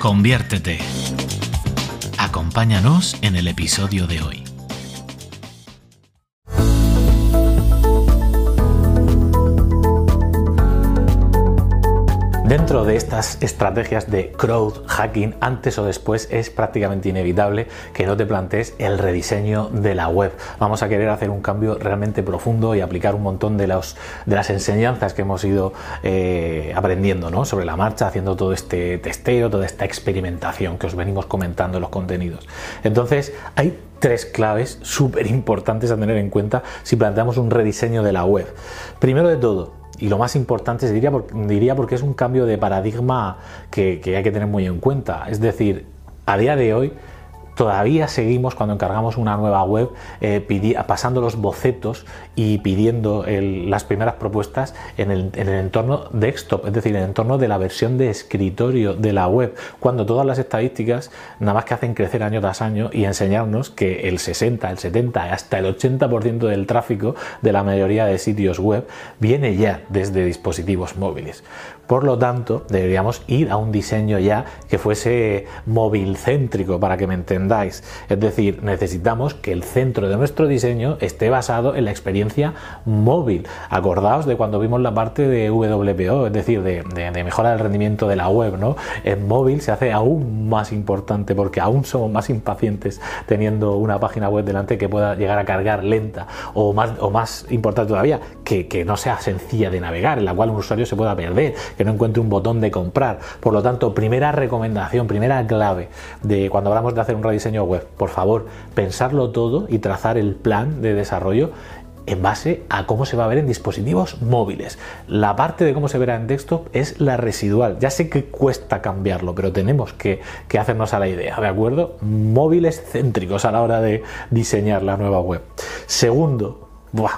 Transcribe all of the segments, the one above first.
Conviértete. Acompáñanos en el episodio de hoy. Dentro de estas estrategias de crowd hacking, antes o después es prácticamente inevitable que no te plantees el rediseño de la web. Vamos a querer hacer un cambio realmente profundo y aplicar un montón de, las enseñanzas que hemos ido eh, aprendiendo ¿no? sobre la marcha, haciendo todo este testeo, toda esta experimentación que os venimos comentando en los contenidos. Entonces, hay tres claves súper importantes a tener en cuenta si planteamos un rediseño de la web. Primero de todo, y lo más importante diría, diría porque es un cambio de paradigma que, que hay que tener muy en cuenta. Es decir, a día de hoy todavía seguimos cuando encargamos una nueva web eh, pasando los bocetos y pidiendo las primeras propuestas en el, entorno desktop, es decir, en el entorno de la versión de escritorio de la web, cuando todas las estadísticas nada más que hacen crecer año tras año y enseñarnos que el 60, el 70, hasta el 80% del tráfico de la mayoría de sitios web viene ya desde dispositivos móviles. Por lo tanto, deberíamos ir a un diseño ya que fuese móvil céntrico, para que me entendáis. Es decir, necesitamos que el centro de nuestro diseño esté basado en la experiencia móvil. Acordaos de cuando vimos la parte de WPO, es decir, de, mejora del rendimiento de la web, ¿no? En móvil se hace aún más importante porque aún somos más impacientes teniendo una página web delante que pueda llegar a cargar lenta o más, o más importante todavía, que, que no sea sencilla de navegar, en la cual un usuario se pueda perder que no encuentre un botón de comprar. Por lo tanto, primera recomendación, primera clave de cuando hablamos de hacer un rediseño web, por favor, pensarlo todo y trazar el plan de desarrollo en base a cómo se va a ver en dispositivos móviles. La parte de cómo se verá en desktop es la residual. Ya sé que cuesta cambiarlo, pero tenemos que, que hacernos a la idea, ¿de acuerdo? Móviles céntricos a la hora de diseñar la nueva web. Segundo,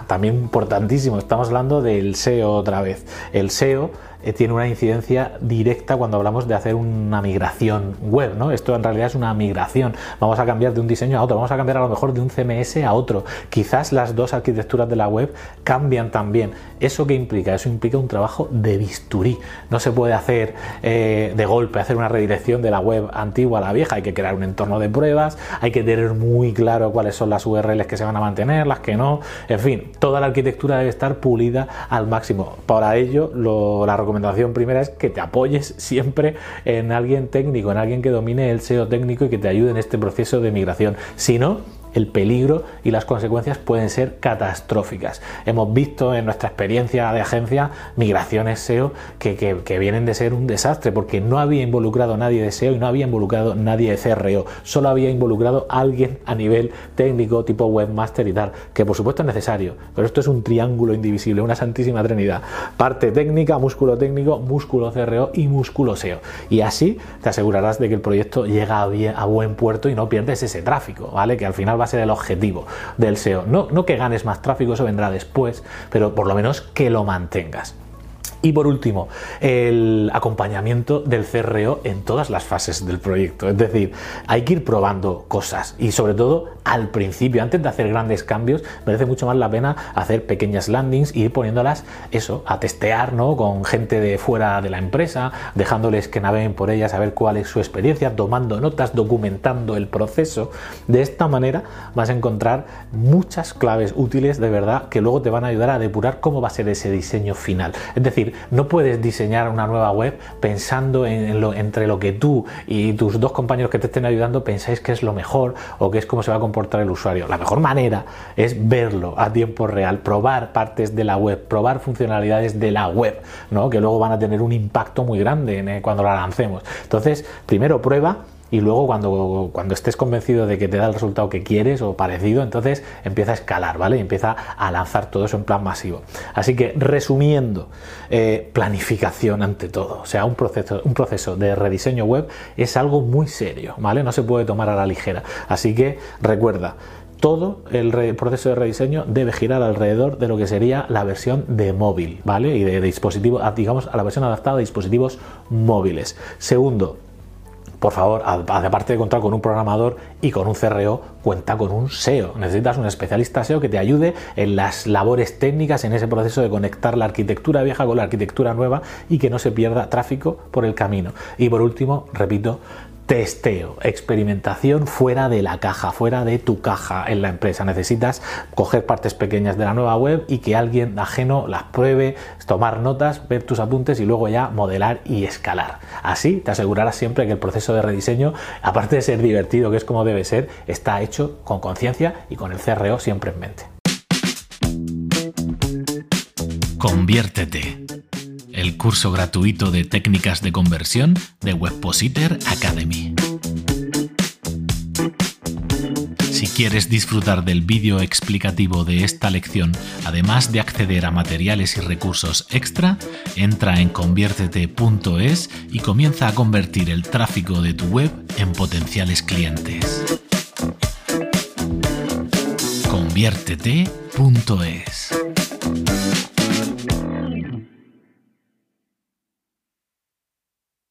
también importantísimo, estamos hablando del SEO otra vez. El SEO eh, tiene una incidencia directa cuando hablamos de hacer una migración web, ¿no? Esto en realidad es una migración. Vamos a cambiar de un diseño a otro, vamos a cambiar a lo mejor de un CMS a otro. Quizás las dos arquitecturas de la web cambian también. ¿Eso qué implica? Eso implica un trabajo de bisturí. No se puede hacer eh, de golpe, hacer una redirección de la web antigua a la vieja. Hay que crear un entorno de pruebas, hay que tener muy claro cuáles son las URLs que se van a mantener, las que no. En fin, toda la arquitectura debe estar pulida al máximo. Para ello, lo, la recomendación recomendación primera es que te apoyes siempre en alguien técnico, en alguien que domine el SEO técnico y que te ayude en este proceso de migración. Si no, el peligro y las consecuencias pueden ser catastróficas. Hemos visto en nuestra experiencia de agencia migraciones SEO que, vienen de ser un desastre porque no había involucrado nadie de SEO y no había involucrado nadie de CRO, solo había involucrado alguien a nivel técnico tipo webmaster y tal, que por supuesto es necesario, pero esto es un triángulo indivisible, una santísima trinidad. Parte técnica, músculo técnico, músculo CRO y músculo SEO. Y así te asegurarás de que el proyecto llega a, a buen puerto y no pierdes ese tráfico, ¿vale? Que al final va a ser el objetivo del SEO. No, no que ganes más tráfico, eso vendrá después, pero por lo menos que lo mantengas. Y por último, el acompañamiento del CRO en todas las fases del proyecto. Es decir, hay que ir probando cosas y sobre todo al principio, antes de hacer grandes cambios, merece mucho más la pena hacer pequeñas landings y ir poniéndolas, eso, a testear, ¿no? Con gente de fuera de la empresa, dejándoles que naveguen por ellas, a ver cuál es su experiencia, tomando notas, documentando el proceso. De esta manera vas a encontrar muchas claves útiles de verdad que luego te van a ayudar a depurar cómo va a ser ese diseño final. Es decir, no puedes diseñar una nueva web pensando en lo, entre lo que tú y tus dos compañeros que te estén ayudando pensáis que es lo mejor o que es cómo se va a comportar el usuario. La mejor manera es verlo a tiempo real, probar partes de la web, probar funcionalidades de la web, ¿no? que luego van a tener un impacto muy grande cuando la lancemos. Entonces, primero prueba y luego cuando, cuando estés convencido de que te da el resultado que quieres o parecido, entonces empieza a escalar, ¿vale? Y empieza a lanzar todo eso en plan masivo. Así que resumiendo, eh, planificación ante todo. O sea, un proceso, un proceso de rediseño web es algo muy serio, ¿vale? No se puede tomar a la ligera. Así que recuerda, todo el proceso de rediseño debe girar alrededor de lo que sería la versión de móvil, ¿vale? Y de, dispositivos, digamos, a la versión adaptada de dispositivos móviles. Segundo, por favor, aparte de contar con un programador y con un CRO, cuenta con un SEO. Necesitas un especialista SEO que te ayude en las labores técnicas, en ese proceso de conectar la arquitectura vieja con la arquitectura nueva y que no se pierda tráfico por el camino. Y por último, repito, testeo, experimentación fuera de la caja, fuera de tu caja en la empresa. Necesitas coger partes pequeñas de la nueva web y que alguien ajeno las pruebe, tomar notas, ver tus apuntes y luego ya modelar y escalar. Así te asegurarás siempre que el proceso de rediseño, aparte de ser divertido, que es como debe ser, está hecho con conciencia y con el CRO siempre en mente. Conviértete el curso gratuito de técnicas de conversión de Webpositor Academy. Si quieres disfrutar del vídeo explicativo de esta lección, además de acceder a materiales y recursos extra, entra en conviértete.es y comienza a convertir el tráfico de tu web en potenciales clientes. conviértete.es